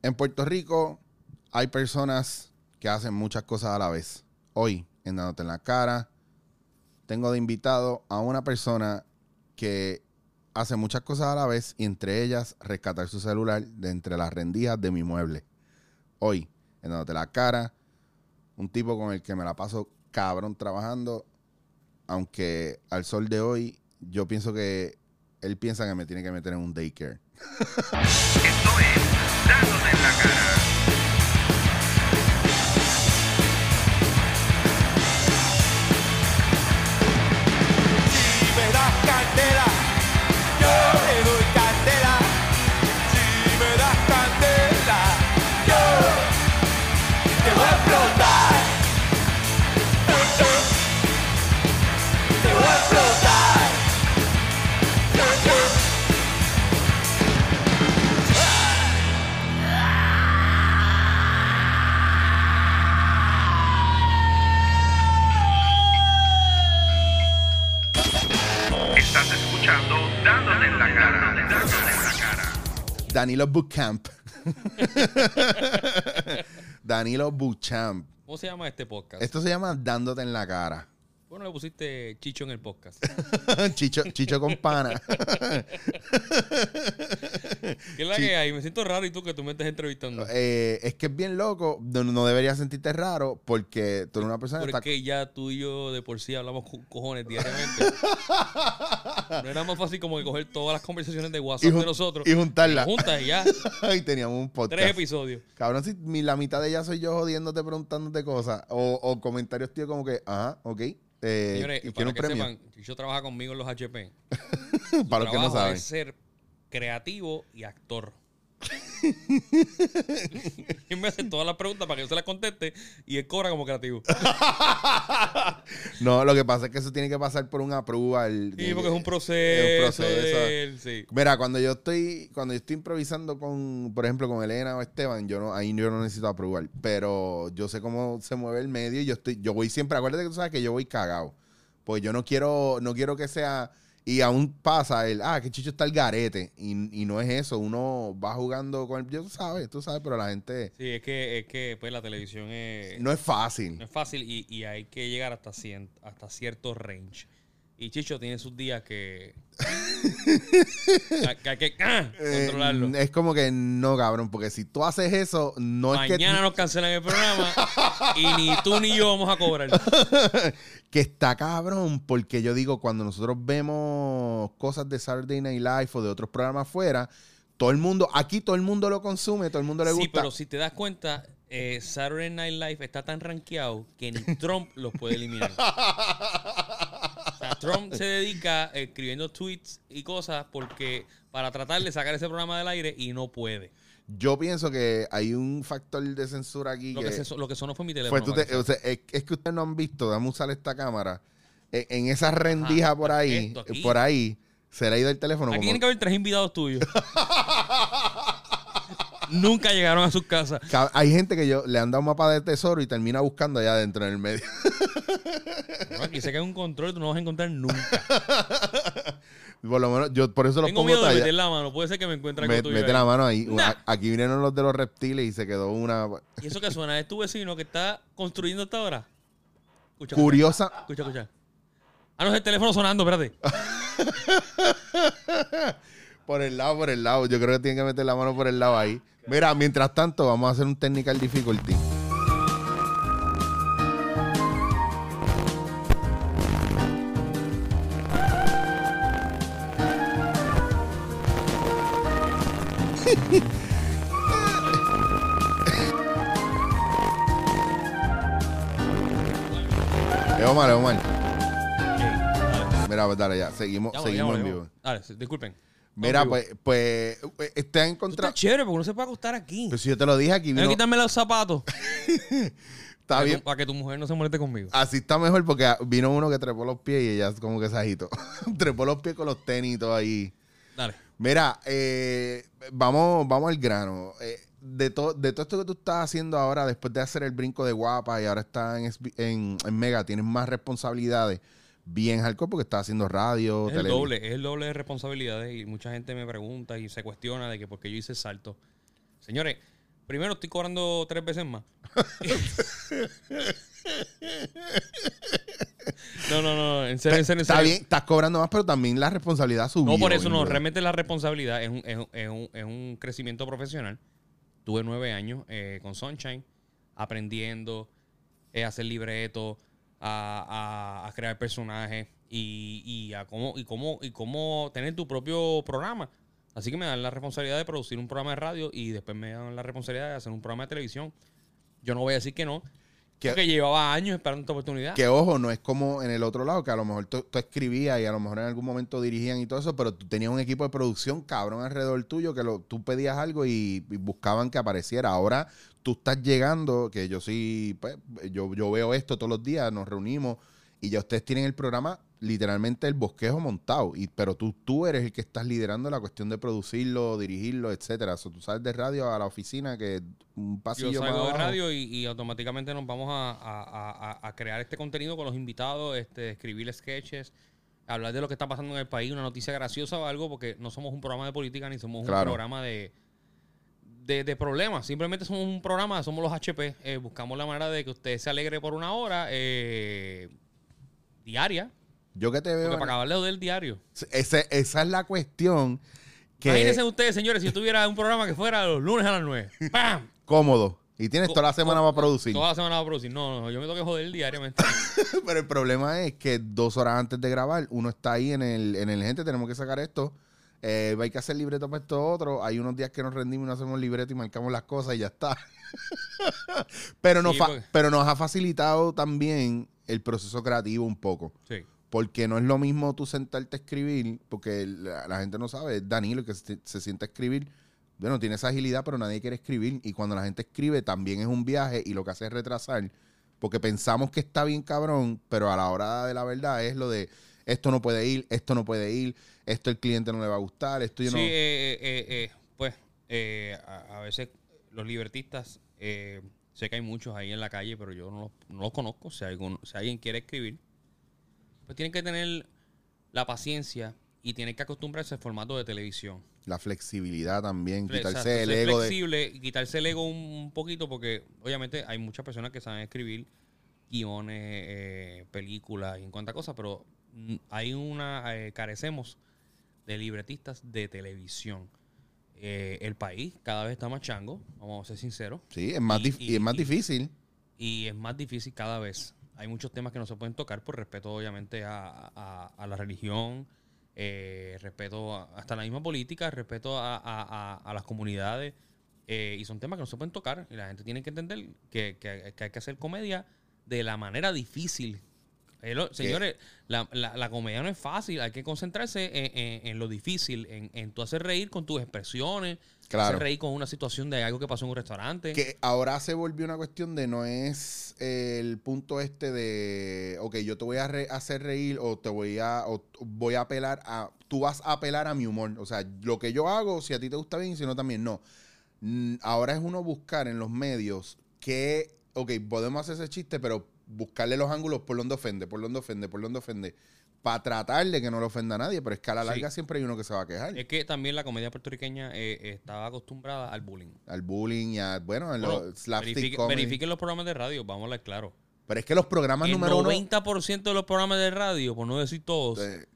En Puerto Rico hay personas que hacen muchas cosas a la vez. Hoy, en Dándote en la Cara, tengo de invitado a una persona que hace muchas cosas a la vez y entre ellas rescatar su celular de entre las rendijas de mi mueble. Hoy, en Dándote la Cara, un tipo con el que me la paso cabrón trabajando, aunque al sol de hoy yo pienso que él piensa que me tiene que meter en un daycare. Esto es Dándote en la cara. Escuchando Dándote en la cara. Dándote en la cara. Danilo Bootcamp. Danilo Bootcamp. ¿Cómo se llama este podcast? Esto se llama Dándote en la cara. ¿Por qué no le pusiste Chicho en el podcast? Chicho, Chicho con pana. ¿Qué es la que hay? Me siento raro y tú que tú me estás entrevistando. Eh, es que es bien loco. No, no deberías sentirte raro porque tú eres una persona que está... Porque ya tú y yo de por sí hablamos co- cojones diariamente. no era más fácil como que coger todas las conversaciones de WhatsApp de nosotros. y juntarlas. Juntas y ya. y teníamos un podcast. Tres episodios. Cabrón, si la mitad de ella soy yo jodiéndote, preguntándote cosas. O, o comentarios tío como que, ajá, ok. Eh, Señores, y para que premio. sepan, Chicho trabaja conmigo en los HP. para los que no Trabajo saben. es ser creativo y actor. y me hace todas las preguntas para que yo se las conteste y él cobra como creativo. No, lo que pasa es que eso tiene que pasar por un approval. Sí, porque es un proceso. Es un proceso. sí. Mira, cuando yo estoy, cuando yo estoy improvisando con, por ejemplo, con Elena o Esteban, yo no, ahí yo no necesito aprobar. Pero yo sé cómo se mueve el medio y yo estoy, yo voy siempre, acuérdate que tú sabes que yo voy cagado. Pues yo no quiero, no quiero que sea. Y aún pasa el, ah, que Chicho está el garete. Y, y no es eso. Uno va jugando con el. Yo tú sabes, tú sabes, pero la gente. Sí, es que, es que pues, la televisión es, No es fácil. no es fácil y, y hay que llegar hasta, cien- hasta cierto range. Y Chicho tiene sus días que, que hay que ah, Eh, controlarlo. es como que no, cabrón, porque si tú haces eso, no es que. Mañana nos cancelan el programa y ni tú ni yo vamos a cobrar. que está cabrón, porque yo digo, cuando nosotros vemos cosas de Saturday Night Live o de otros programas afuera, todo el mundo, aquí todo el mundo lo consume, todo el mundo le gusta. Sí, pero si te das cuenta, eh, Saturday Night Live está tan rankeado que ni Trump los puede eliminar. Trump se dedica escribiendo tweets y cosas porque para tratar de sacar ese programa del aire y no puede. Yo pienso que hay un factor de censura aquí Lo que, que, se- lo que sonó fue mi teléfono. tú te- o sea, es, es que ustedes no han visto, dame usar esta cámara, en, en esa rendija por ahí, por ahí, se le ha ido el teléfono. Aquí como- tienen que haber tres invitados tuyos. Nunca llegaron a sus casas. Ca- Hay gente que yo le han dado un mapa de tesoro y termina buscando allá adentro en el medio. No, aquí se cae un control, tú no vas a encontrar nunca. Por lo menos, yo por eso los Tengo pongo miedo de meter la mano. Puede ser que me encuentre Met- tuyo. mete la mano ahí. Nah. Aquí vinieron los de los reptiles y se quedó una ¿Y eso que suena? ¿Es tu vecino que está construyendo hasta ahora? Escucha, curiosa. Escucha, escucha. Ah, no, es el teléfono sonando, espérate. Por el lado, por el lado. Yo creo que tienen que meter la mano por el lado ahí. Mira, mientras tanto, vamos a hacer un technical difficulty. Es Omar, es Omar. Mira, pues dale, ya. Seguimos, seguimos en vivo. Dale, disculpen. Mira, pues, pues, pues, está en contra. Está chévere porque no se puede acostar aquí. Pues si yo te lo dije aquí, vino, quitarme los zapatos. está para, bien. Que, para que tu mujer no se moleste conmigo. Así está mejor porque vino uno que trepó los pies y ella como que se agitó. trepó los pies con los tenis y todo ahí. Dale. Mira, eh, vamos, vamos al grano. Eh, de, to- de todo esto que tú estás haciendo ahora, después de hacer el brinco de guapa y ahora estás en, en, en Mega, tienes más responsabilidades. Bien hardcore porque estás haciendo radio, Es el doble, es el doble de responsabilidades y mucha gente me pregunta y se cuestiona de que por qué yo hice el salto. Señores, Primero estoy cobrando tres veces más. no, no, no, en serio, en serio, en Está bien, estás cobrando más, pero también la responsabilidad subió. No, por eso no, realmente la responsabilidad es un, es un- es un- es un crecimiento profesional. Tuve nueve años eh, con Sunshine, aprendiendo eh, hacer libretos, a, a- a crear personajes y, y a cómo, y, cómo, y cómo tener tu propio programa. Así que me dan la responsabilidad de producir un programa de radio y después me dan la responsabilidad de hacer un programa de televisión. Yo no voy a decir que no, Que- porque llevaba años esperando esta oportunidad. Que ojo, no es como en el otro lado, que a lo mejor tú, tú escribías y a lo mejor en algún momento dirigían y todo eso, pero tú tenías un equipo de producción cabrón alrededor tuyo que lo, tú pedías algo y, y buscaban que apareciera. Ahora tú estás llegando, que yo sí, pues, yo, yo veo esto todos los días, nos reunimos y ya ustedes tienen el programa literalmente el bosquejo montado, y, pero tú, tú eres el que estás liderando la cuestión de producirlo, dirigirlo, etcétera. So, tú sales de radio a la oficina que un pasillo Yo más salgo de radio y, y automáticamente nos vamos a, a- a- a- a crear este contenido con los invitados, este, escribir sketches, hablar de lo que está pasando en el país, una noticia graciosa o algo, porque no somos un programa de política ni somos Claro. un programa de, de, de problemas. Simplemente somos un programa, somos los HP. eh, buscamos la manera de que usted se alegre por una hora eh, diaria, Yo que te veo... porque para acabarle del diario. Ese- esa es la cuestión que Imagínense ustedes, señores, si yo tuviera un programa que fuera los lunes a las 9. ¡Pam! cómodo. Y tienes toda la semana para producir. Toda la semana para producir. No, no, yo me tengo que joder diariamente. Pero el problema es que dos horas antes de grabar, uno está ahí en el, en el gente, tenemos que sacar esto. Eh, hay que hacer libreto para esto otro. Hay unos días que nos rendimos y no hacemos libreto y marcamos las cosas y ya está. pero, nos Sí, fa- porque- pero nos ha facilitado también el proceso creativo un poco. Sí. Porque no es lo mismo tú sentarte a escribir, porque la, la gente no sabe, es Danilo que se, se sienta a escribir. Bueno, tiene esa agilidad, pero nadie quiere escribir. Y cuando la gente escribe, también es un viaje y lo que hace es retrasar. Porque pensamos que está bien cabrón, pero a la hora de la verdad es lo de esto no puede ir, esto no puede ir, esto el cliente no le va a gustar, esto yo Sí, no. eh, eh, eh, pues eh, a, a veces los libertistas, eh, sé que hay muchos ahí en la calle, pero yo no los, no los conozco. Si, algún- si alguien quiere escribir, pues tienen que tener la paciencia y tienen que acostumbrarse al formato de televisión. La flexibilidad también, Fle- quitarse el ego flexible quitarse el ego un, poquito porque obviamente hay muchas personas que saben escribir guiones, eh, películas y en cuantas cosas, pero hay una, eh, carecemos de libretistas de televisión. Eh, el país cada vez está más chango, vamos a ser sinceros, Sí, es más, Y- y- y es más difícil. y es más difícil cada vez. Hay muchos temas que no se pueden tocar por respeto, obviamente, a, a- a la religión, eh, respeto a- hasta la misma política, respeto a, a- a- a las comunidades. eh, y son temas que no se pueden tocar. Y la gente tiene que entender que, que- que hay que hacer comedia de la manera difícil. Eh, lo- señores, la, la- la comedia no es fácil. Hay que concentrarse en, en- en lo difícil, en, en tú hacer reír con tus expresiones, Claro. hacer reír con una situación de algo que pasó en un restaurante. Que ahora se volvió una cuestión de no es el punto este de, ok, yo te voy a re- hacer reír o te voy a, o voy a apelar a, tú vas a apelar a mi humor. O sea, lo que yo hago, si a ti te gusta bien, si no también no. Ahora es uno buscar en los medios que, ok, podemos hacer ese chiste, pero buscarle los ángulos por donde ofende, por donde ofende, por donde ofende, para tratar de que no le ofenda a nadie, pero es que a la Sí. larga siempre hay uno que se va a quejar. Es que también la comedia puertorriqueña eh, estaba acostumbrada al bullying. Al bullying y a, bueno, en Bueno, los slapstick verifique- verifiquen los programas de radio, vamos a hablar claro. Pero es que los programas El número uno 90% de los programas de radio, por no decir todos, eh,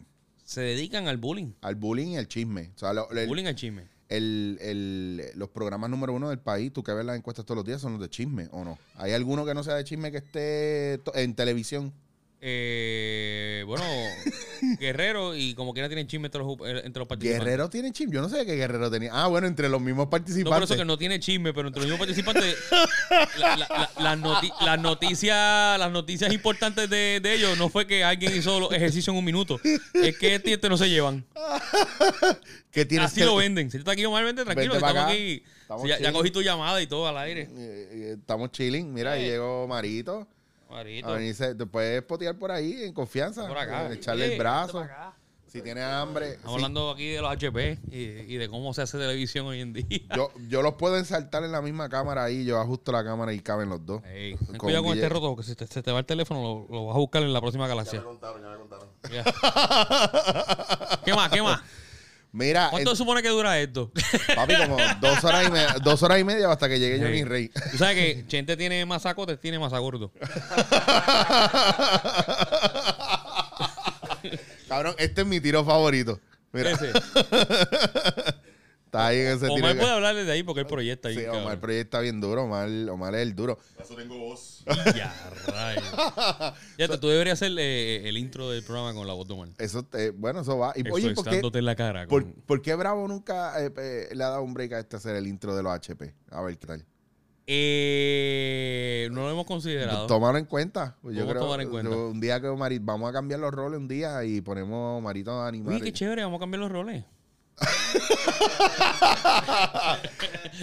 se dedican al bullying. al bullying y al chisme. O sea, lo- el- bullying al chisme. El- el- los programas número uno del país, tú que ves las encuestas todos los días, son los de chisme, ¿o no? ¿Hay alguno que no sea de chisme que esté en televisión? Eh, bueno, Guerrero y como quiera tienen chisme entre los, eh, entre los participantes. Guerrero tiene chisme. Yo no sé qué Guerrero tenía. Ah, bueno, entre los mismos No por participantes. eso que no tiene chisme, pero entre los mismos participantes, la- la- la- las, noti- las noticias, las noticias importantes de, de ellos no fue que alguien hizo los ejercicios en un minuto. Es que este este no se llevan. tienes Así que- lo venden. Si tú estás aquí, Omar, vente tranquilo. Que Estamos acá. aquí. Estamos ya, ya cogí tu llamada y todo al aire. Eh, eh, estamos chilling. Mira, ahí llegó Marito. Marito. A venirse, te puedes potear por ahí en confianza. por acá. eh, Echarle el brazo. Si tienes hambre. Estamos sí. hablando aquí de los HP y, y de cómo se hace televisión hoy en día. Yo, yo los puedo ensartar en la misma cámara ahí. Yo ajusto la cámara y caben los dos. Ey, Con cuidado con este roto porque si te, se te va el teléfono lo, lo vas a buscar en la próxima galaxia. contaron, ya me contaron. Ya. ¿Qué más? ¿Qué más? Mira, ¿Cuánto se supone que dura esto? papi, como dos horas y media, dos horas y media hasta que llegue Sí. Johnny Rey. Tú sabes que Chente tiene más sacotes, tiene más gordo. Cabrón, este es mi tiro favorito. Mira, Ese. está ahí en ese tiro. Omar que- puede hablar desde ahí porque él proyecta ahí. Sí, cabrón. Omar proyecta bien duro. Omar, Omar es el duro. Por eso tengo voz. Ya, rayos. Ya te, tú deberías hacer eh, el intro del programa con la voz de Omar. Eso, eh, bueno, eso va. Y, oye, ¿por qué, en la cara. por, con- por qué Bravo nunca eh, eh, le ha dado un break a este hacer el intro de los HP? A ver qué tal. Eh, no lo hemos considerado. Tomarlo en cuenta. Yo Vamos a creo tomar en cuenta. yo- un día que Omar, vamos a cambiar los roles un día y ponemos Marito a animar. Oye, qué chévere, vamos a cambiar los roles.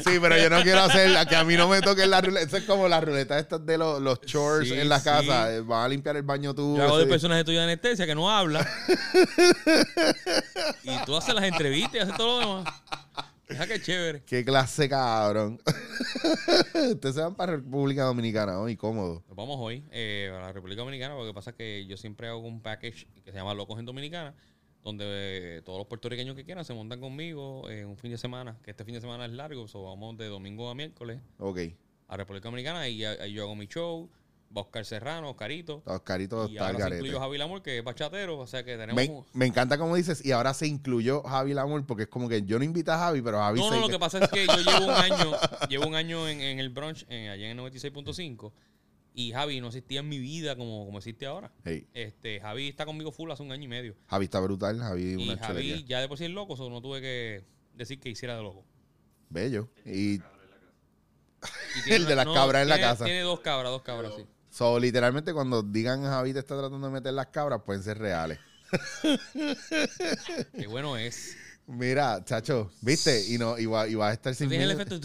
Sí, pero yo no quiero hacer que a mí no me toquen la ruleta. Eso es como la ruleta estas de los, los chores Sí, en la sí. casa. Eh, Van a limpiar el baño tú. Yo hago de personaje tuyo de anestesia que no habla. y tú haces las entrevistas y haces todo lo demás. Deja que chévere. Qué clase, cabrón. Ustedes se van para República Dominicana hoy, cómodo. Nos vamos hoy eh, a la República Dominicana porque pasa que yo siempre hago un package que se llama Locos en Dominicana, donde eh, todos los puertorriqueños que quieran se montan conmigo en un fin de semana, que este fin de semana es largo, so vamos de domingo a miércoles Ok. a República Dominicana y ahí yo hago mi show, va Oscar Serrano, Oscarito, Oscarito y está al ahora se garete. incluyó Javi Lamor, que es bachatero, o sea que tenemos... Me, me encanta como dices, y ahora se incluyó Javi Lamor, porque es como que yo no invité a Javi, pero Javi No, se- no, lo que pasa es que yo llevo un año, llevo un año en, en el brunch, en, allá en el 96.5, y Javi no existía en mi vida como, como existe ahora. Hey, Este, Javi está conmigo full hace un año y medio. Javi está brutal, Javi Y una Javi chulería. ya de por sí es loco, so no tuve que decir que hiciera de loco. Bello. Y Y El de las cabras en la tiene- casa. Tiene dos cabras, dos cabras, sí. so, literalmente cuando digan Javi te está tratando de meter las cabras, pueden ser reales. Qué bueno es. Mira, chacho, ¿viste? Y no, y va, y va a estar sin ¿Tiene el efecto?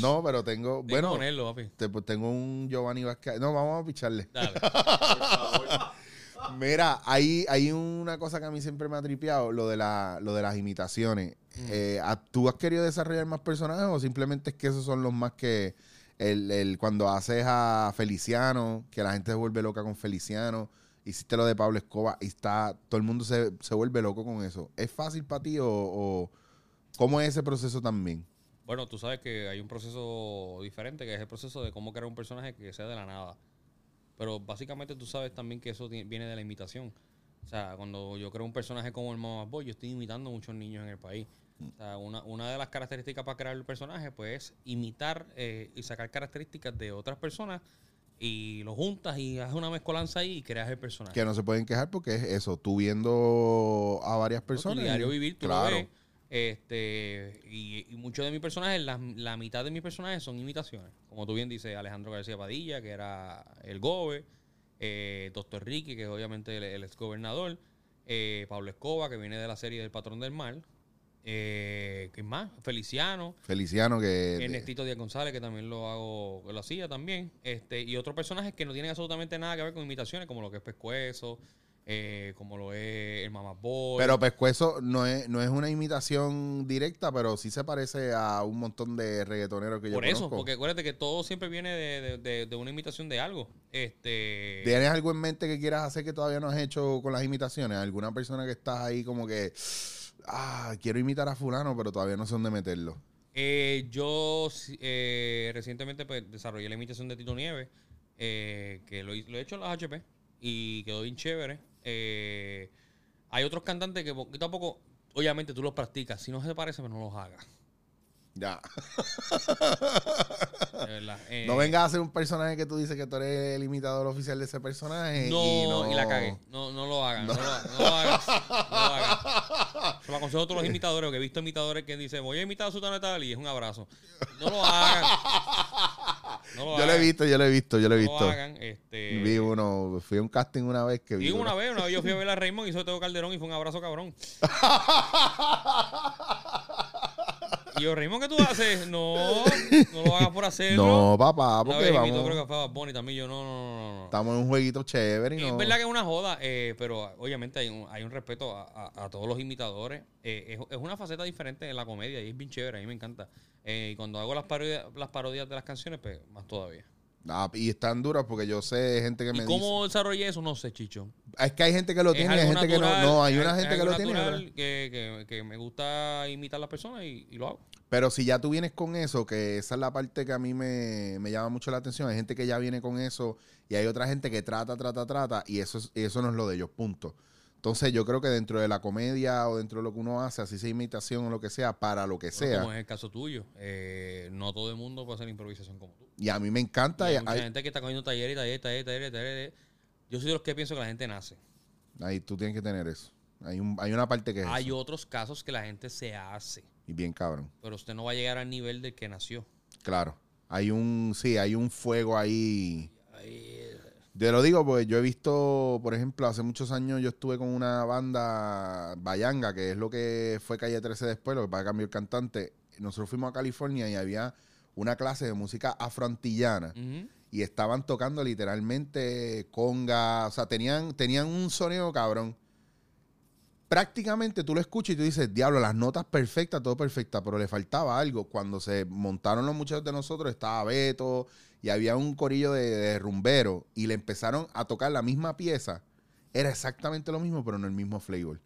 No, pero tengo, Tienes que bueno, ponerlo, papi. te- pues tengo un Giovanni Vázquez. No, vamos a picharle. Dale. Mira, hay, hay una cosa que a mí siempre me ha tripeado, lo de, la, lo de las imitaciones. Eh, ¿a- ¿Tú has querido desarrollar más personajes o simplemente es que esos son los más que el, el- cuando haces a Feliciano, que la gente se vuelve loca con Feliciano, hiciste lo de Pablo Escobar y está, todo el mundo se, se vuelve loco con eso. ¿Es fácil para ti o, cómo es ese proceso también? Bueno, tú sabes que hay un proceso diferente, que es el proceso de cómo crear un personaje que sea de la nada. Pero básicamente tú sabes también que eso viene de la imitación. O sea, cuando yo creo un personaje como el Mama Boy, yo estoy imitando a muchos niños en el país. O sea, una, una de las características para crear el personaje, pues, es imitar eh, y sacar características de otras personas y lo juntas y haces una mezcolanza ahí y creas el personaje. Que no se pueden quejar porque es eso, tú viendo a varias ¿no? personas. Tu diario vivir, tú claro. lo ves. Este, y, y muchos de mis personajes, la, la mitad de mis personajes son imitaciones. Como tú bien dices, Alejandro García Padilla, que era el Gobe, eh, Doctor Ricky, que es obviamente el, el ex gobernador, eh, Pablo Escoba, que viene de la serie del Patrón del Mal, eh, ¿quién más? Feliciano, Feliciano que... Ernestito Díaz González, que también lo hago, que lo hacía también, este, y otros personajes que no tienen absolutamente nada que ver con imitaciones, como lo que es Pescuezo, eh, como lo es el Mamá Boy. Pero Pescuezo no es, no es una imitación directa, pero sí se parece a un montón de reggaetoneros que yo Por eso, conozco. porque acuérdate que todo siempre viene de, de- de- de una imitación de algo. Este. ¿Tienes algo en mente que quieras hacer que todavía no has hecho con las imitaciones? ¿Alguna persona que estás ahí como que, ah, quiero imitar a fulano, pero todavía no sé dónde meterlo? eh, yo eh, recientemente pues, desarrollé la imitación de Tito Nieves, eh, que lo, lo he hecho en las HP y quedó bien chévere. Eh, hay otros cantantes que poquito a poco, obviamente tú los practicas. Si no se parecen, pues no los hagas. Ya. Eh, no vengas a hacer un personaje que tú dices que tú eres el imitador oficial de ese personaje. No, y y, no, la cagué. No, no lo. No, lo, no lo hagas. No lo hagas. Se lo aconsejo a todos los imitadores, que he visto imitadores que dicen, voy a imitar a Sultana de tal y es un abrazo. No lo hagan. No lo Yo lo he visto, yo lo he visto, yo lo he No visto. lo hagan. Este, Vi uno, fui a un casting una vez que vi. Uno. una vez, una vez yo fui a ver a Raymond y hizo Teo Calderón y fue un abrazo cabrón. Y yo, Raymond, ¿qué tú haces? No, no lo hagas por hacerlo. No, papá, porque vamos. creo que fue Bunny también. Yo, no, no, no, no, no. Estamos en un jueguito chévere y no. Es verdad que es una joda, eh, pero obviamente hay un, hay un respeto a, a- a todos los imitadores. Eh, es, es una faceta diferente en la comedia y es bien chévere, a mí me encanta. Eh, y cuando hago las parodias, las parodias de las canciones, pues más todavía. Ah, y están duras porque yo sé gente que ¿Y me cómo desarrollé eso? No sé, Chicho. Es que hay gente que lo tiene hay gente que no. No, hay una es gente que lo tiene. Que, que- que me gusta imitar a las personas y, y lo hago. Pero si ya tú vienes con eso, que esa es la parte que a mí me, me llama mucho la atención. Hay gente que ya viene con eso y hay otra gente que trata, trata, trata y eso, es- y eso no es lo de ellos, punto. Entonces yo creo que dentro de la comedia o dentro de lo que uno hace, así sea imitación o lo que sea, para lo que Bueno, sea. Como es el caso tuyo. Eh, no todo el mundo puede hacer improvisación como tú. Y a mí me encanta. Y y hay mucha hay- gente que está cogiendo talleres, talleres, talleres, talleres, talleres. Yo soy de los que pienso que la gente nace. ahí tú tienes que tener eso. Hay, un, hay una parte que es Hay eso. otros casos que la gente se hace. Y bien cabrón. Pero usted no va a llegar al nivel del que nació. Claro. Hay un, sí, hay un fuego ahí. Ahí, Te lo digo porque yo he visto, por ejemplo, hace muchos años yo estuve con una banda Bayanga, que es lo que fue Calle 13 después, lo que pasa que cambió el cantante. Nosotros fuimos a California y había una clase de música afroantillana y estaban tocando literalmente conga, o sea, tenían, tenían un sonido cabrón. Prácticamente tú lo escuchas y tú dices, diablo, las notas perfectas, todo perfecta, pero le faltaba algo. Cuando se montaron los muchachos de nosotros, estaba Beto y había un corillo de, de rumbero y le empezaron a tocar la misma pieza. Era exactamente lo mismo, pero no el mismo flavor.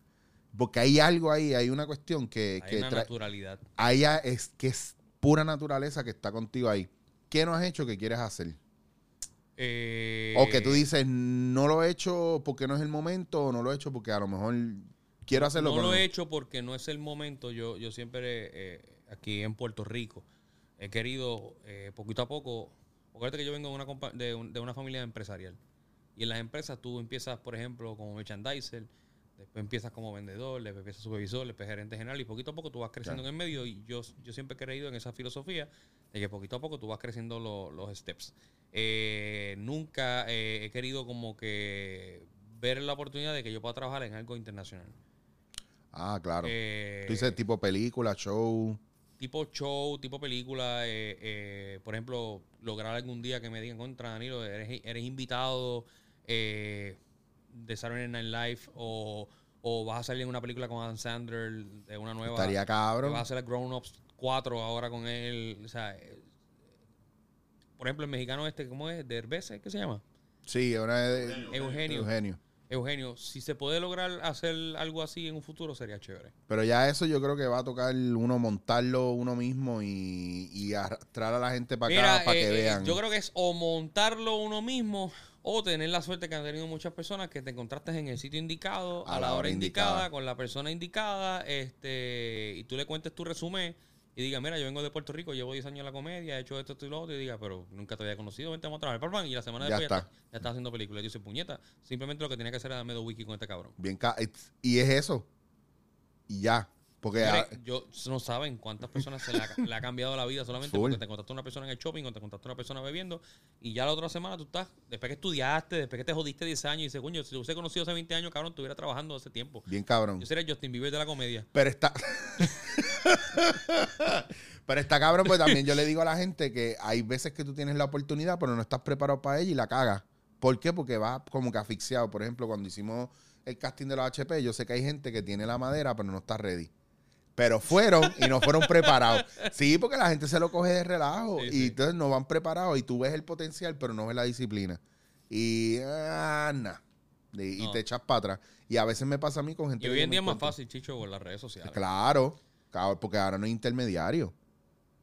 Porque hay algo ahí, hay una cuestión que, Hay que una naturalidad. ahí es que es pura naturaleza que está contigo ahí. ¿Qué no has hecho que quieres hacer? Eh, O que tú dices, no lo he hecho porque no es el momento, o no lo he hecho porque a lo mejor quiero hacerlo. No lo he hecho porque no es el momento. Yo, yo siempre, eh, aquí en Puerto Rico, he querido, eh, poquito a poco, acuérdate que yo vengo de una, compa- de, un- de una familia empresarial. Y en las empresas tú empiezas, por ejemplo, como merchandiser, después empiezas como vendedor, después empiezas supervisor, después gerente general, y poquito a poco tú vas creciendo en el medio. Y yo, yo siempre he creído en esa filosofía de que poquito a poco tú vas creciendo lo- los steps. Eh, nunca eh, he querido como que ver la oportunidad de que yo pueda trabajar en algo internacional. Ah, claro. Eh, tú dices tipo película, show. Tipo show, tipo película, eh, eh, por ejemplo, lograr algún día que me digan contra Danilo, eres, eres invitado eh, de Saturday Night Live o, o vas a salir en una película con Adam Sandler de una nueva. Estaría cabrón. Vas a hacer Grown Ups 4 ahora con él. O sea, eh, por ejemplo, el mexicano este, ¿cómo es? ¿Derbez? ¿Qué se llama? Sí, una de Eugenio. Eugenio. Eugenio, si se puede lograr hacer algo así en un futuro, sería chévere. Pero ya eso yo creo que va a tocar uno montarlo uno mismo y, y arrastrar a la gente para acá Mira, para eh, que eh, vean. yo creo que es o montarlo uno mismo o tener la suerte que han tenido muchas personas que te encontraste en el sitio indicado, a, la hora indicada, indicada. con la persona indicada, este, y tú le cuentes tu resumen y diga, mira, yo vengo de Puerto Rico, llevo 10 años en la comedia, he hecho esto, esto y lo otro, y diga, pero nunca te había conocido, vente vamos a trabajar, pam, y la semana Ya después ya está. está, ya está haciendo películas. Yo soy puñeta, simplemente lo que tenía que hacer era darme dos wiki con este cabrón. Bien ca- y es eso. Y ya. Porque yo no saben cuántas personas se le ha, le ha cambiado la vida solamente Full. porque te encontraste una persona en el shopping o te encontraste una persona bebiendo y ya la otra semana tú estás, después que estudiaste, después que te jodiste 10 años y dices, coño, si te hubiese conocido hace 20 años, cabrón, estuviera trabajando hace tiempo. bien cabrón. Yo sería Justin Bieber de la comedia. Pero está. pero está cabrón, pues también yo le digo a la gente que hay veces que tú tienes la oportunidad, pero no estás preparado para ella y la cagas. ¿Por qué? Porque vas como que asfixiado. Por ejemplo, cuando hicimos el casting de los HP, yo sé que hay gente que tiene la madera, pero no está ready. Pero fueron y no fueron preparados. Sí, porque la gente se lo coge de relajo Sí, y sí. entonces no van preparados y tú ves el potencial, pero no ves la disciplina. Y, ah, nah. Y, No. te echas para atrás. Y a veces me pasa a mí con gente Y hoy en día es más fácil, Chicho, por las redes sociales. Claro, porque ahora no hay intermediario.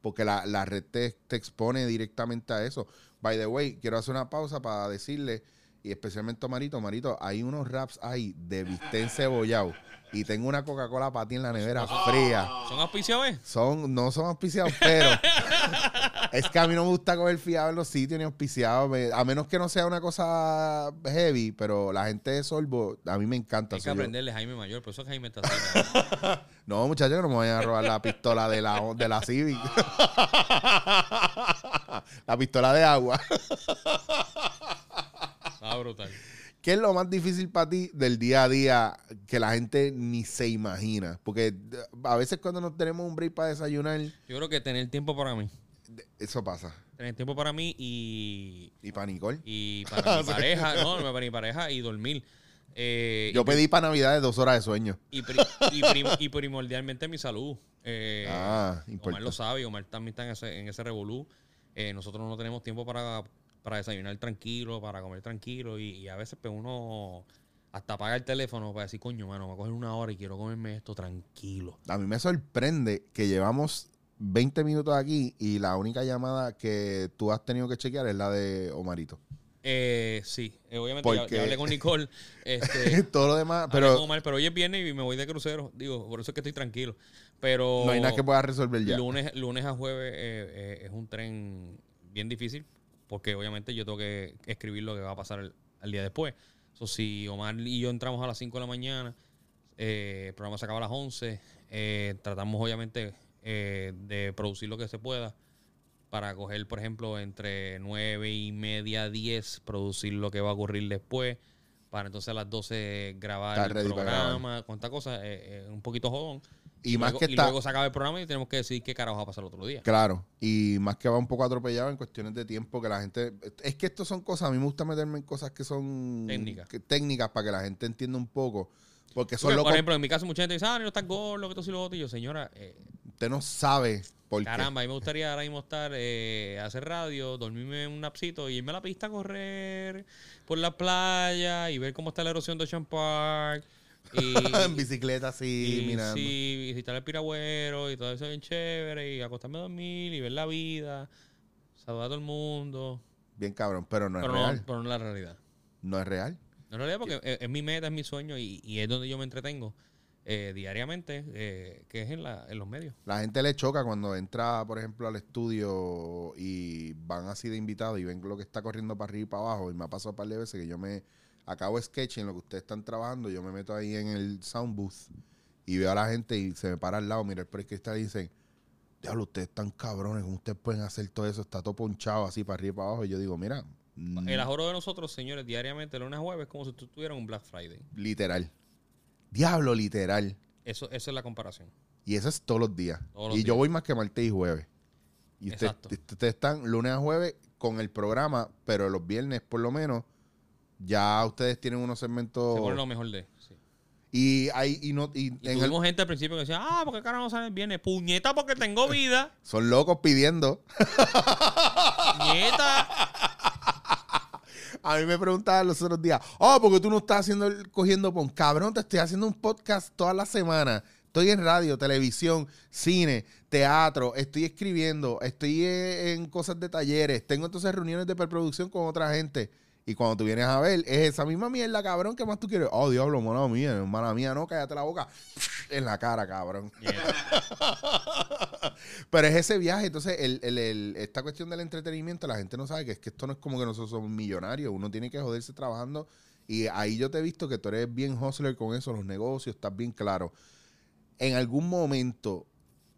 Porque la, la red te, te expone directamente a eso. By the way, quiero hacer una pausa para decirle, y especialmente Marito, Marito, hay unos raps ahí de bistec cebollado. Y tengo una Coca-Cola para ti en la nevera fría. ¿Son auspiciados? eh? Son, no son auspiciados, pero es que a mí no me gusta comer fiado en los sitios ni auspiciados. me- a menos que no sea una cosa heavy, pero la gente de Sorbo, a mí me encanta. Hay que aprenderle Jaime Mayor, por eso es Jaime está no, muchachos, no me vayan a robar la pistola de la, de la Civic. la pistola de agua. Está brutal. ¿Qué es lo más difícil para ti del día a día que la gente ni se imagina? Porque eh, a veces cuando nos tenemos un break para desayunar, Yo creo que tener tiempo para mí. eso pasa. Tener tiempo para mí y, Y para Nicole. y para mi pareja, no, para mi pareja y dormir. Eh, Yo y, pedí para Navidad dos horas de sueño. y, pri- y prim- y primordialmente mi salud. Eh, Ah, Omar importante. lo sabe, Omar también está en ese, en ese revolú. Eh, nosotros no tenemos tiempo para, para desayunar tranquilo, para comer tranquilo. Y, y a veces pues uno hasta apaga el teléfono para decir, coño, mano, voy a coger una hora y quiero comerme esto tranquilo. A mí me sorprende que llevamos 20 minutos aquí y la única llamada que tú has tenido que chequear es la de Omarito. Eh, sí, eh, obviamente ya, hablé con Nicole. Este, Todo lo demás, pero, pero pero hoy es viernes y me voy de crucero. Digo, por eso es que estoy tranquilo. Pero no hay nada que pueda resolver ya. lunes, lunes a jueves eh, eh, es un tren bien difícil porque obviamente yo tengo que escribir lo que va a pasar el, al día después. So, si Omar y yo entramos a las 5 de la mañana, eh, el programa se acaba a las 11, eh, tratamos obviamente eh, de producir lo que se pueda para coger, por ejemplo, entre 9 y media, 10, producir lo que va a ocurrir después, para entonces a las 12 grabar el programa, cuántas cosas, eh, eh, un poquito jodón. Y más luego, que y está- luego se acaba el programa y tenemos que decidir qué carajo va a pasar el otro día. Claro, y más que va un poco atropellado en cuestiones de tiempo que la gente... Es que esto son cosas, a mí me gusta meterme en cosas que son... Técnicas. que- técnicas para que la gente entienda un poco. Porque son Porque, locos... por ejemplo, en mi caso mucha gente dice, ah, no estás gordo, que esto sí lo otro. Y yo, señora, eh, Usted no sabe por qué. caramba, a mí me gustaría ahora mismo estar, eh, hacer radio, dormirme en un napsito y irme a la pista a correr por la playa y ver cómo está la erosión de Ocean Park. Y, en bicicleta así, y mirando. sí, visitar el piragüero y todo eso bien chévere y acostarme a dormir y ver la vida, saludar a todo el mundo. Bien cabrón, pero no es real. pero no es la realidad. No es real. No es realidad porque es, es mi meta, es mi sueño y, y es donde yo me entretengo eh, diariamente, eh, que es en, la, en los medios. La gente le choca cuando entra, por ejemplo, al estudio y van así de invitado y ven lo que está corriendo para arriba y para abajo. Y me ha pasado un par de veces que yo me acabo sketch en lo que ustedes están trabajando. Yo me meto ahí en el sound booth y veo a la gente y se me para al lado, mira el cristal y dicen, diablo, ustedes están cabrones, ¿cómo ustedes pueden hacer todo eso? Está todo ponchado así para arriba y para abajo. Y yo digo, mira, mm, El ajoro de nosotros, señores, diariamente, lunes a jueves, es como si tú tuvieras un Black Friday. literal. Diablo, literal. Eso, esa es la comparación. Y eso es todos los días. Todos los y yo voy más que martes y jueves. Y ustedes están lunes a jueves con el programa, pero los viernes por lo menos ya ustedes tienen unos segmentos. Se pone lo mejor de. sí. Y hay y no y Y en el- tuvimos gente al principio que decía, ah, ¿por qué carajo no sale el viernes? Puñeta, porque tengo vida. son locos pidiendo. Nieta. A mí me preguntaban los otros días, oh, porque tú no estás haciendo el- cogiendo pon. Cabrón, te estoy haciendo un podcast toda la semana. Estoy en radio, televisión, cine, teatro, estoy escribiendo, estoy eh, en cosas de talleres, tengo entonces reuniones de preproducción con otra gente. Y cuando tú vienes a ver, es esa misma mierda, cabrón, ¿qué más tú quieres? Oh, diablo, mala mía, hermana mía, no, cállate la boca. En la cara, cabrón. Pero es ese viaje, entonces el, el- el- esta cuestión del entretenimiento, la gente no sabe que es que esto no es como que nosotros somos millonarios, uno tiene que joderse trabajando y ahí yo te he visto que tú eres bien hustler con eso, los negocios, estás bien claro. En algún momento,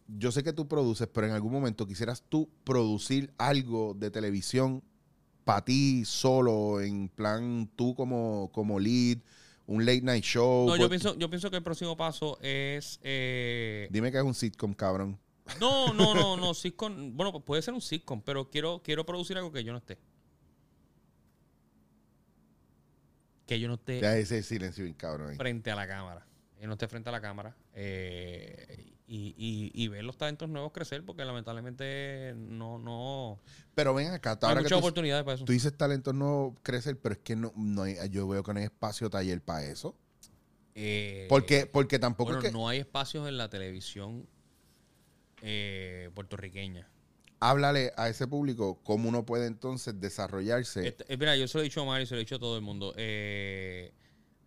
yo sé que tú produces, pero en algún momento quisieras tú producir algo de televisión para ti solo, en plan tú como, como lead, un late night show. No, yo pienso, yo pienso que el próximo paso es. eh, Dime que es un sitcom, cabrón. no, no, no, no. Sitcom. Bueno, pues puede ser un sitcom, pero quiero, quiero producir algo que yo no esté. Que yo no esté Ya ese silencio bien cabrón. ahí. frente a la cámara. Que no esté frente a la cámara. eh, y, y, y ver los talentos nuevos crecer, porque lamentablemente no, no. Pero ven acá, Hay que muchas tú, oportunidades para eso. tú dices talento no crecer, pero es que no, no hay- yo veo que no hay espacio taller para eso. Eh, Porque, porque tampoco bueno, es que no hay espacios en la televisión eh, puertorriqueña. háblale a ese público cómo uno puede entonces desarrollarse. Este, eh, mira, yo se lo he dicho a Mario, se lo he dicho a todo el mundo. Eh,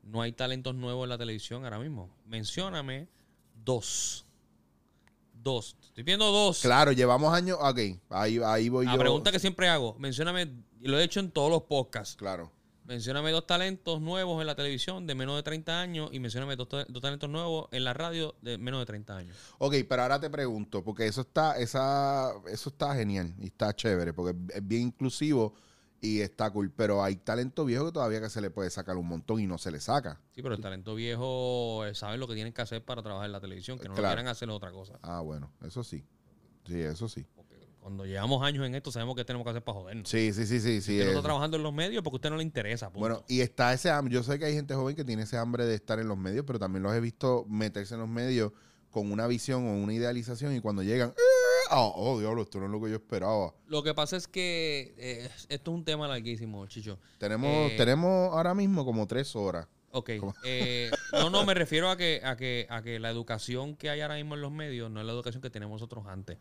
no hay talentos nuevos en la televisión ahora mismo. Mencióname dos. Dos. Estoy pidiendo dos. Claro, llevamos años. Ok, ahí, ahí voy La yo. pregunta que siempre hago, mencióname, y lo he hecho en todos los podcasts. Claro. Mencióname dos talentos nuevos en la televisión de menos de 30 años y mencióname dos, dos talentos nuevos en la radio de menos de 30 años. Ok, pero ahora te pregunto, porque eso está, esa, eso está genial y está chévere, porque es bien inclusivo y está cool. Pero hay talento viejo que todavía que se le puede sacar un montón y no se le saca. Sí, pero el talento viejo eh, saben lo que tienen que hacer para trabajar en la televisión, que no Claro. lo quieran hacer otra cosa. Ah, bueno, eso sí. Sí, eso sí. Porque cuando llevamos años en esto sabemos qué tenemos que hacer para jodernos. Sí, sí, sí, sí. sí usted no está trabajando en los medios porque a usted no le interesa. punto. Bueno, y está ese hambre. Yo sé que hay gente joven que tiene ese hambre de estar en los medios, pero también los he visto meterse en los medios con una visión o una idealización y cuando llegan, Oh, oh, diablo, esto no es lo que yo esperaba. Lo que pasa es que eh, esto es un tema larguísimo, Chicho. Tenemos, Eh, tenemos ahora mismo como tres horas. Ok. eh, no, no, me refiero a que, a, que, a que la educación que hay ahora mismo en los medios no es la educación que teníamos nosotros antes.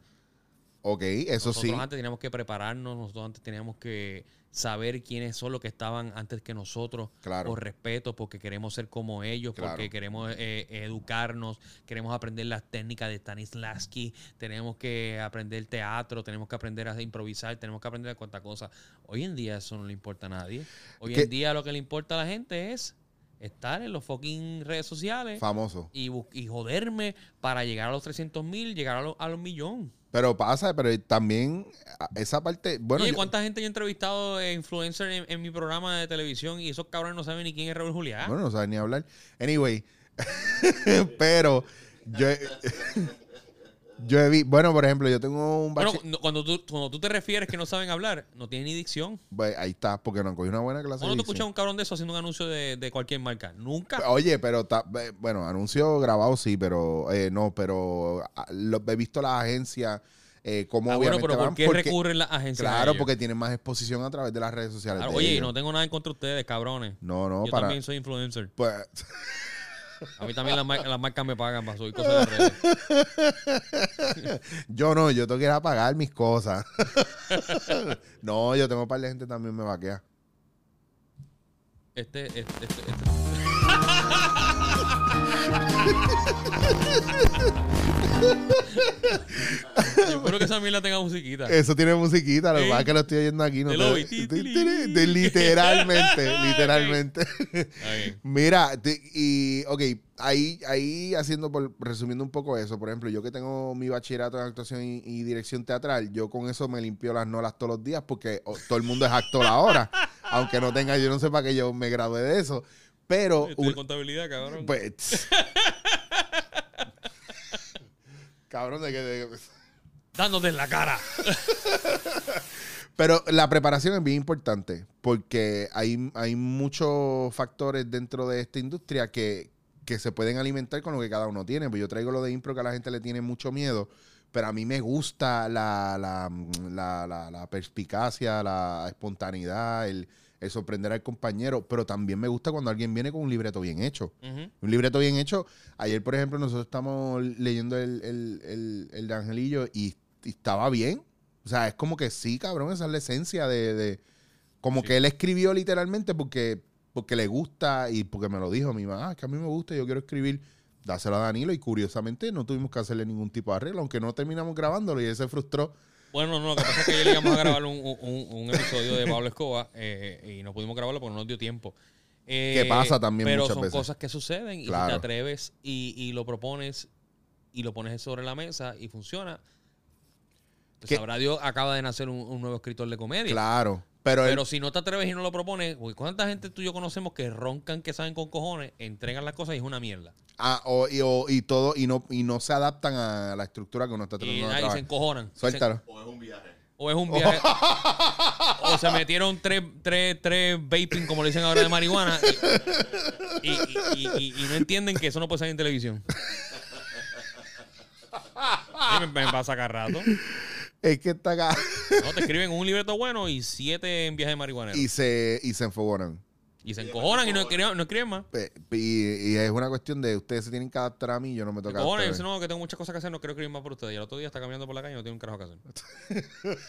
Ok, eso nosotros sí. antes teníamos que prepararnos, nosotros antes teníamos que saber quiénes son los que estaban antes que nosotros, Claro. por respeto, porque queremos ser como ellos, Claro. porque queremos eh, educarnos, queremos aprender las técnicas de Stanislavski, tenemos que aprender teatro, tenemos que aprender a improvisar, tenemos que aprender a cuánta cosa. Hoy en día eso no le importa a nadie. Hoy ¿Qué? en día lo que le importa a la gente es estar en los fucking redes sociales Famoso. y, joderme para llegar a los 300 mil, llegar a, los- a los millones. Pero pasa, pero también a- esa parte. Bueno, Oye, yo- ¿cuánta gente yo he entrevistado de influencer en, en mi programa de televisión y esos cabrones no saben ni quién es Raúl Julián? bueno, no sabes ni hablar. Anyway, pero yo he, yo he vi, bueno, por ejemplo, yo tengo un Bueno, bache- no, cuando, tú, cuando tú te refieres que no saben hablar, no tienen ni dicción. Pues, ahí está, porque no cogí una buena clase. ¿Cuándo de te escuchas un cabrón de eso haciendo un anuncio de, de cualquier marca? Nunca. Oye, pero ta- bueno, anuncio grabado sí, pero eh, no, pero ah, lo, he visto las agencias eh, cómo Ah, bueno, pero ¿por qué porque- recurren las agencias? Claro, porque tienen más exposición a través de las redes sociales. Claro, oye, ellos. no tengo nada en contra de ustedes, cabrones. no, no, Yo para. también soy influencer. Pues, A mí también las, mar- las marcas me pagan para subir cosas de redes. yo no, yo tengo que ir a pagar mis cosas. no, yo tengo un par de gente también me vaquea. Este, este, este, este- Yo espero que esa mierda tenga musiquita. Eso tiene musiquita, lo que Sí. pasa es que lo estoy oyendo aquí. No te- literalmente, literalmente. Mira, y ok, ahí, ahí haciendo, por, resumiendo un poco eso, por ejemplo, yo que tengo mi bachillerato en actuación y, y dirección teatral, yo con eso me limpio las nolas todos los días porque oh, todo el mundo es actor ahora, aunque no tenga, yo no sé para qué yo me gradué de eso, pero... Estoy de un- contabilidad, cabrón. pues, cabrón, de que... de- Dándote en la cara. Pero la preparación es bien importante porque hay, hay muchos factores dentro de esta industria que, que se pueden alimentar con lo que cada uno tiene. Pues yo traigo lo de impro que a la gente le tiene mucho miedo, pero a mí me gusta la, la, la- la- la perspicacia, la espontaneidad, el sorprender al compañero, pero también me gusta cuando alguien viene con un libreto bien hecho. Un libreto bien hecho. Ayer, por ejemplo, nosotros estamos leyendo el, el, el- el de Angelillo y, y estaba bien. O sea, es como que sí, cabrón, esa es la esencia de... de- como Sí. que él escribió literalmente porque, porque le gusta y porque me lo dijo mi mamá, ah, es que a mí me gusta, yo quiero escribir, dáselo a Danilo y curiosamente no tuvimos que hacerle ningún tipo de arreglo, aunque no terminamos grabándolo y él se frustró. Bueno, no, lo que pasa es que ayer íbamos a grabar un, un- un episodio de Pablo Escoba eh, y no pudimos grabarlo porque no nos dio tiempo. Eh, Que pasa también Pero muchas son veces. cosas que suceden y si te atreves y, y lo propones y lo pones sobre la mesa y funciona. Pues sabrá Dios, acaba de nacer un, un nuevo escritor de comedia. Claro, pero, él- Pero si no te atreves y no lo propones, uy, ¿cuánta gente tú y yo conocemos que roncan, que saben con cojones, entregan las cosas y es una mierda? ah, o- y, o- y todo y no y no se adaptan a la estructura que uno está Y, tratando de ahí se encojonan. Suéltalo. O es un viaje. O es un viaje. o se metieron tres, tres, tres vaping, como le dicen ahora, de marihuana. Y, y- y- y- y no entienden que eso no puede salir en televisión. Me, me pasa cada rato. Es que está acá. No, te escriben un libreto bueno y siete en viaje de marihuana. y se, y se enfogonan. Y se encojonan y no escriben, no escriben más. Y, y es una cuestión de ustedes se tienen que adaptar a mí, yo no me toca no, que tengo muchas cosas que hacer, no quiero escribir más por ustedes. Y el otro día está caminando por la calle y no tiene un carajo que hacer.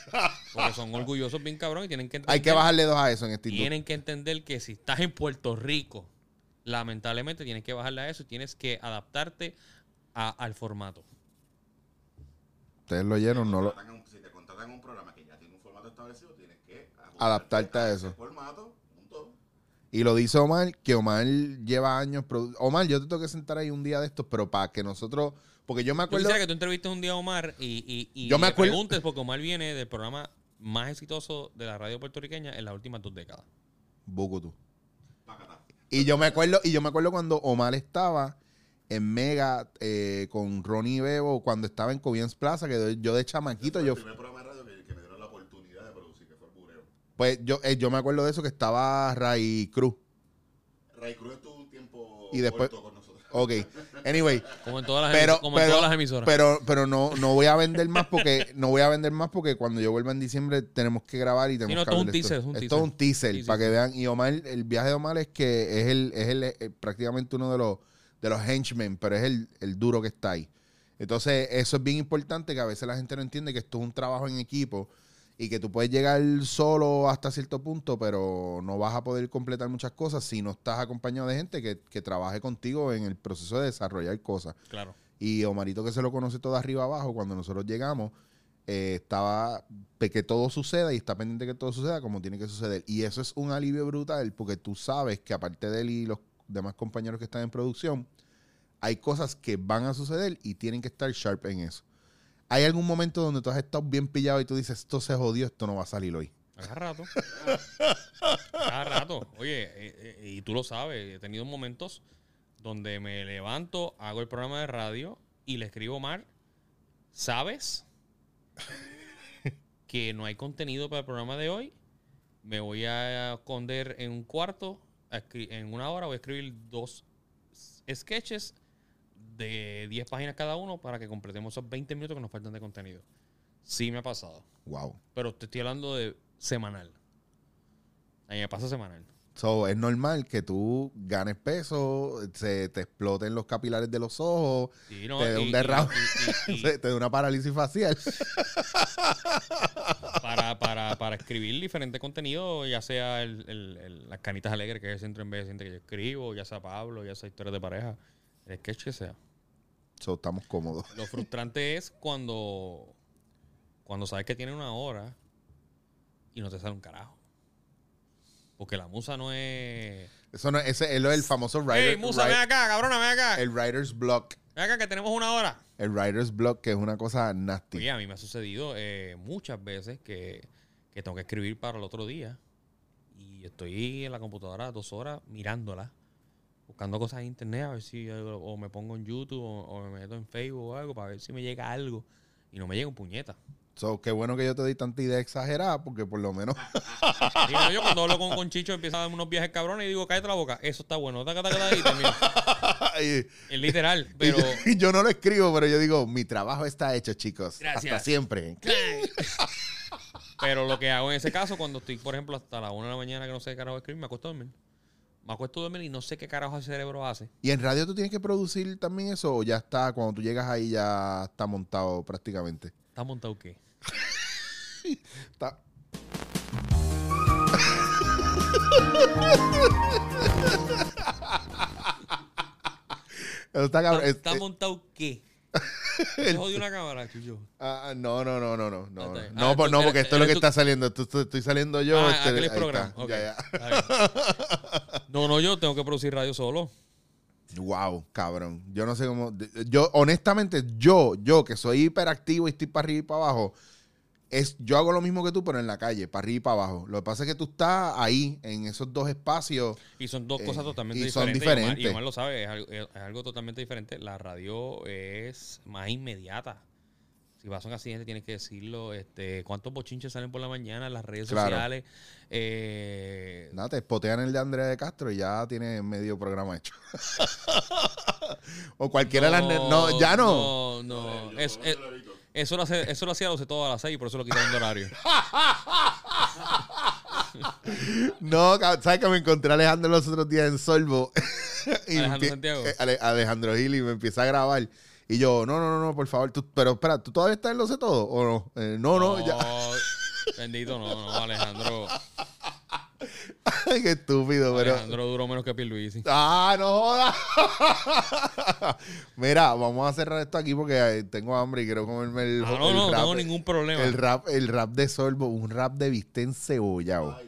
Porque son orgullosos bien cabrón y tienen que entender. Hay que bajarle dos a eso en este. Tienen que entender que si estás en Puerto Rico, lamentablemente tienes que bajarle a eso y tienes que adaptarte a- al formato. Ustedes lo oyeron, no lo... Contratan un- programa que ya tiene un formato establecido, tienes que Adaptarte a ese eso. formato, punto. Y lo dice Omar, que Omar lleva años... produ- Omar, yo te tengo que sentar ahí un día de estos, pero para que nosotros... Porque yo me Yo acuerdo... quisiera que tú entrevistes un día a Omar y, y, y Yo me le acuerdo- preguntes, porque Omar viene del programa más exitoso de la radio puertorriqueña en las últimas dos décadas. Bucutú. Pacatá. Y yo me acuerdo, y yo me acuerdo cuando Omar estaba en Mega eh, con Ronnie Bebo, cuando estaba en Cobians Plaza, que yo de chamaquito, yo el primer programa de radio que, que me dieron la oportunidad de producir, que fue el Bureo. Pues yo, eh, yo me acuerdo de eso, que estaba Ray Cruz. Ray Cruz estuvo un tiempo Y después- con nosotros. Ok. Anyway. Como en todas las, Pero, emis- como en pero, todas las emisoras. pero, pero no, no voy a vender más porque no voy a vender más porque cuando yo vuelva en diciembre tenemos que grabar y tenemos no, que esto es un teaser, es un Esto es un teaser Sí, sí, para sí. que vean. Y Omar, el viaje de Omar es que es el, es el, eh, prácticamente uno de los de los henchmen, pero es el, el duro que está ahí. Entonces, eso es bien importante que a veces la gente no entiende que esto es un trabajo en equipo y que tú puedes llegar solo hasta cierto punto, pero no vas a poder completar muchas cosas si no estás acompañado de gente que, que trabaje contigo en el proceso de desarrollar cosas. Claro. Y Omarito, que se lo conoce todo arriba abajo, cuando nosotros llegamos, eh, estaba que todo suceda y está pendiente que todo suceda como tiene que suceder. Y eso es un alivio brutal porque tú sabes que aparte de él y los demás compañeros que están en producción, hay cosas que van a suceder y tienen que estar sharp en eso. ¿Hay algún momento donde tú has estado bien pillado y tú dices, esto se jodió, esto no va a salir hoy? Cada rato. Cada rato. Oye, eh, eh, y tú lo sabes, he tenido momentos donde me levanto, hago el programa de radio y le escribo Mar, ¿sabes que no hay contenido para el programa de hoy? Me voy a esconder en un cuarto, en una hora voy a escribir dos sketches de 10 páginas cada uno para que completemos esos 20 minutos que nos faltan de contenido. Sí me ha pasado. Wow. Pero te estoy hablando de semanal. A mí me pasa semanal. So, es normal que tú ganes peso, se te exploten los capilares de los ojos, Sí, no, te dé un derrame, te dé una parálisis facial. para, para, para escribir diferente contenido, ya sea el- el- el- las canitas alegres, que es el centro en vez de gente que yo escribo, ya sea Pablo, ya sea historias de pareja, el sketch que sea. So, estamos cómodos. Lo frustrante es cuando, cuando sabes que tiene una hora y no te sale un carajo. Porque la musa no es. Eso no, ese es lo del famoso writer, ¡Ey, musa, ven acá, cabrona, ven acá! el writer's block. Ven acá que tenemos una hora. El writer's block, que es una cosa nasty. Oye, a mí me ha sucedido eh, muchas veces que, que tengo que escribir para el otro día y estoy en la computadora dos horas mirándola, buscando cosas en internet a ver si o me pongo en YouTube o, o me meto en Facebook o algo para ver si me llega algo y no me llega un puñeta. So, qué bueno que yo te di tanta idea exagerada, porque por lo menos. Digo, yo cuando hablo con, con Chicho empieza a darme unos viajes cabrones y digo, cállate la boca, eso está bueno, taca, taca, taca, y y, Es literal, y pero... yo, y yo no lo escribo, pero yo digo, mi trabajo está hecho, chicos. Gracias. Hasta siempre. Pero lo que hago en ese caso, cuando estoy, por ejemplo, hasta la una de la mañana que no sé qué carajo escribir, me acuesto a dormir. Me acuesto a dormir y no sé qué carajo el cerebro hace. ¿Y en radio tú tienes que producir también eso o ya está, cuando tú llegas ahí ya está montado prácticamente? ¿Está montado qué? Está... Eso está cabrón. ¿Está, Es- está eh, montado qué? ¿Te jodió una cámara, Chucho? ah, no, no, no, no, no. No, Ah, no, Ah, pues no, porque esto es lo que tú- está saliendo. Esto- esto- estoy saliendo yo. ah, este, ahí programa. está. Ok, Ya, ya. No, no, yo tengo que producir radio solo. Wow, cabrón. Yo no sé cómo. Yo, honestamente, yo, yo que soy hiperactivo y estoy para arriba y para abajo, es, yo hago lo mismo que tú, pero en la calle, para arriba y para abajo. Lo que pasa es que tú estás ahí, en esos dos espacios. Y son dos Eh, cosas totalmente y son diferentes. Y Omar- diferentes. Y Omar lo sabe, es algo, es algo totalmente diferente. La radio es más inmediata. Si vas a un accidente, tienes que decirlo. Este, ¿Cuántos bochinches salen por la mañana en las redes Claro. sociales? Eh, Nada, te spotean el de Andrea de Castro y ya tiene medio programa hecho. o cualquiera de las. No, ya no. No, no. Es- es- eso, lo hace, eso lo hacía a las todo a las 6 y por eso lo quitaron de horario. No, ¿sabes que me encontré a Alejandro los otros días en Solvo? Y Alejandro Santiago. eh, Ale- Alejandro Gil y me empieza a grabar. Y yo, no, no, no, no, por favor. tú- pero espera, ¿tú todavía estás en Lo sé todo? ¿O no? Eh, no, no, ya. Bendito, no, no, Alejandro. Ay, qué estúpido, pero. Alejandro duró menos que Pierluisi. ¡Ah, no jodas! Mira, vamos a cerrar esto aquí porque eh, tengo hambre y quiero comerme el, Ah, no, el no, no rap. tengo ningún problema. El rap, el rap de Sorbo, un rap de Vistén cebollado.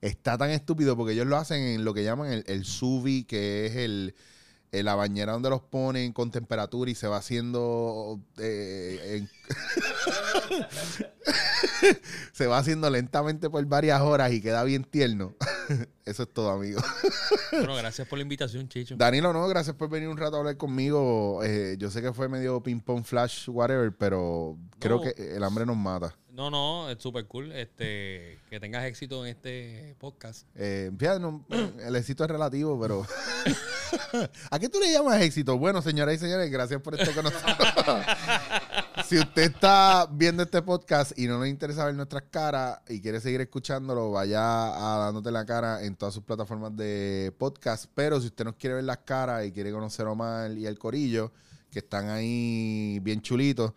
Está tan estúpido porque ellos lo hacen en lo que llaman el, el subi, que es el, el- la bañera donde los ponen con temperatura y se va haciendo eh, en- se va haciendo lentamente por varias horas y queda bien tierno. Eso es todo, amigo. Bueno, gracias por la invitación, Chicho. Danilo, no, gracias por venir un rato a hablar conmigo. Eh, yo sé que fue medio ping pong flash, whatever, pero creo que el hambre nos mata. No, no, es súper cool. Este, que tengas éxito en este podcast. Eh, fíjate, no, el éxito es relativo, pero. ¿A qué tú le llamas éxito? Bueno, señoras y señores, gracias por estar con nosotros. si usted está viendo este podcast y no le interesa ver nuestras caras y quiere seguir escuchándolo, vaya a dándote la cara en todas sus plataformas de podcast. Pero si usted nos quiere ver las caras y quiere conocer a Omar y el Corillo, que están ahí bien chulitos.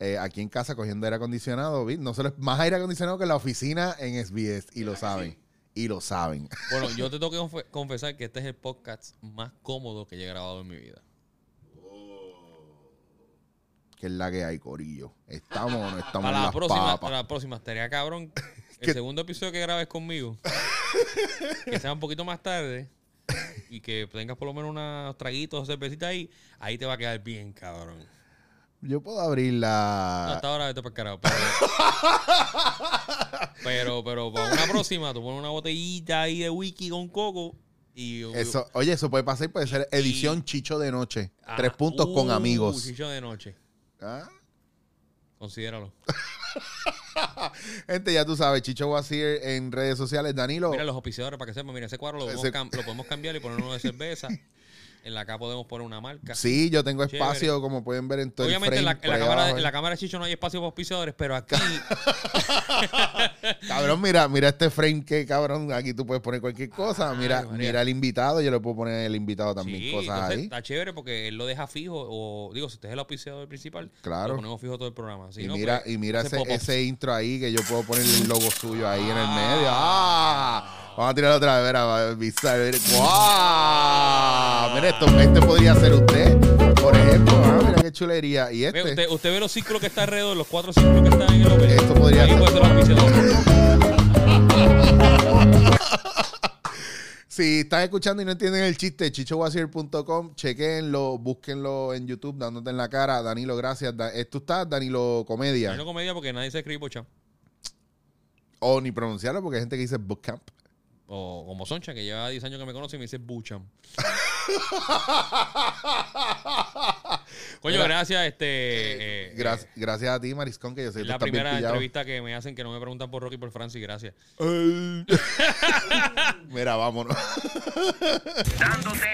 Eh, aquí en casa cogiendo aire acondicionado, ¿vi? no solo es más aire acondicionado que la oficina en SBS y lo saben, y lo saben. Bueno, yo te tengo que confe- confesar que este es el podcast más cómodo que yo he grabado en mi vida. que es la que hay, Corillo. ¿Estamos o no estamos Para en la las próxima, papas? para la próxima, estaría cabrón. El ¿Qué? segundo episodio que grabes conmigo, que sea un poquito más tarde y que tengas por lo menos unos traguitos o cervecita ahí, ahí te va a quedar bien, cabrón. Yo puedo abrir No, la... hasta ahora vete para carajo. Pero, pero, pero para una próxima, tú pones una botellita ahí de wiki con coco y. Eso, oye, eso puede pasar, puede ser edición Chicho de noche. Ah, Tres puntos con uh, amigos. Chicho de noche. ¿Ah? Considéralo. Gente, ya tú sabes, Chicho Wasir en redes sociales. Danilo, Mira los auspiciadores para que sepan. Mira, ese cuadro lo Ese- lo podemos cambiar y poner uno de cerveza. En la acá podemos poner una marca. sí, yo tengo Chévere. espacio, como pueden ver en todo Obviamente el en la, frame. en la por ahí cámara, abajo. en la cámara de Chicho no hay espacio para auspiciadores, pero aquí Cabrón, mira, mira este frame que cabrón, aquí tú puedes poner cualquier cosa. Mira, mira el invitado, yo le puedo poner el invitado también sí, cosas entonces ahí. está chévere porque él lo deja fijo. O digo, si usted es el auspiciador principal, Claro. lo ponemos fijo todo el programa. Si y, no, mira, pues, y mira ese, ese intro ahí que yo puedo poner el logo suyo ahí en el Ah. medio. ¡Ah! Vamos a tirar otra vez, verá, va a avisar, ver. ¡Wow! Mira, esto, este podría ser usted, por ejemplo. Ah, mira qué chulería. Y Ve, este. usted, usted ve los círculos que está alrededor, los cuatro círculos que están en el open. Esto podría Ahí ser. puede. Si están escuchando y no entienden el chiste, chichowasier.com, chequenlo, búsquenlo en YouTube, dándote en la cara. Danilo, gracias. Da- ¿Tú estás, Danilo Comedia? No comedia porque nadie se escribe pocha. O ni pronunciarlo porque hay gente que dice bootcamp. O como Soncha, que lleva 10 años que me conoce y me dice Bucham. Coño, gracias. Este, eh, Gra- gracias a ti, Mariscón, que yo sé que la bien primera entrevista que me hacen que no me preguntan por Rocky y por Francis. Gracias. Mira, vámonos. Dándote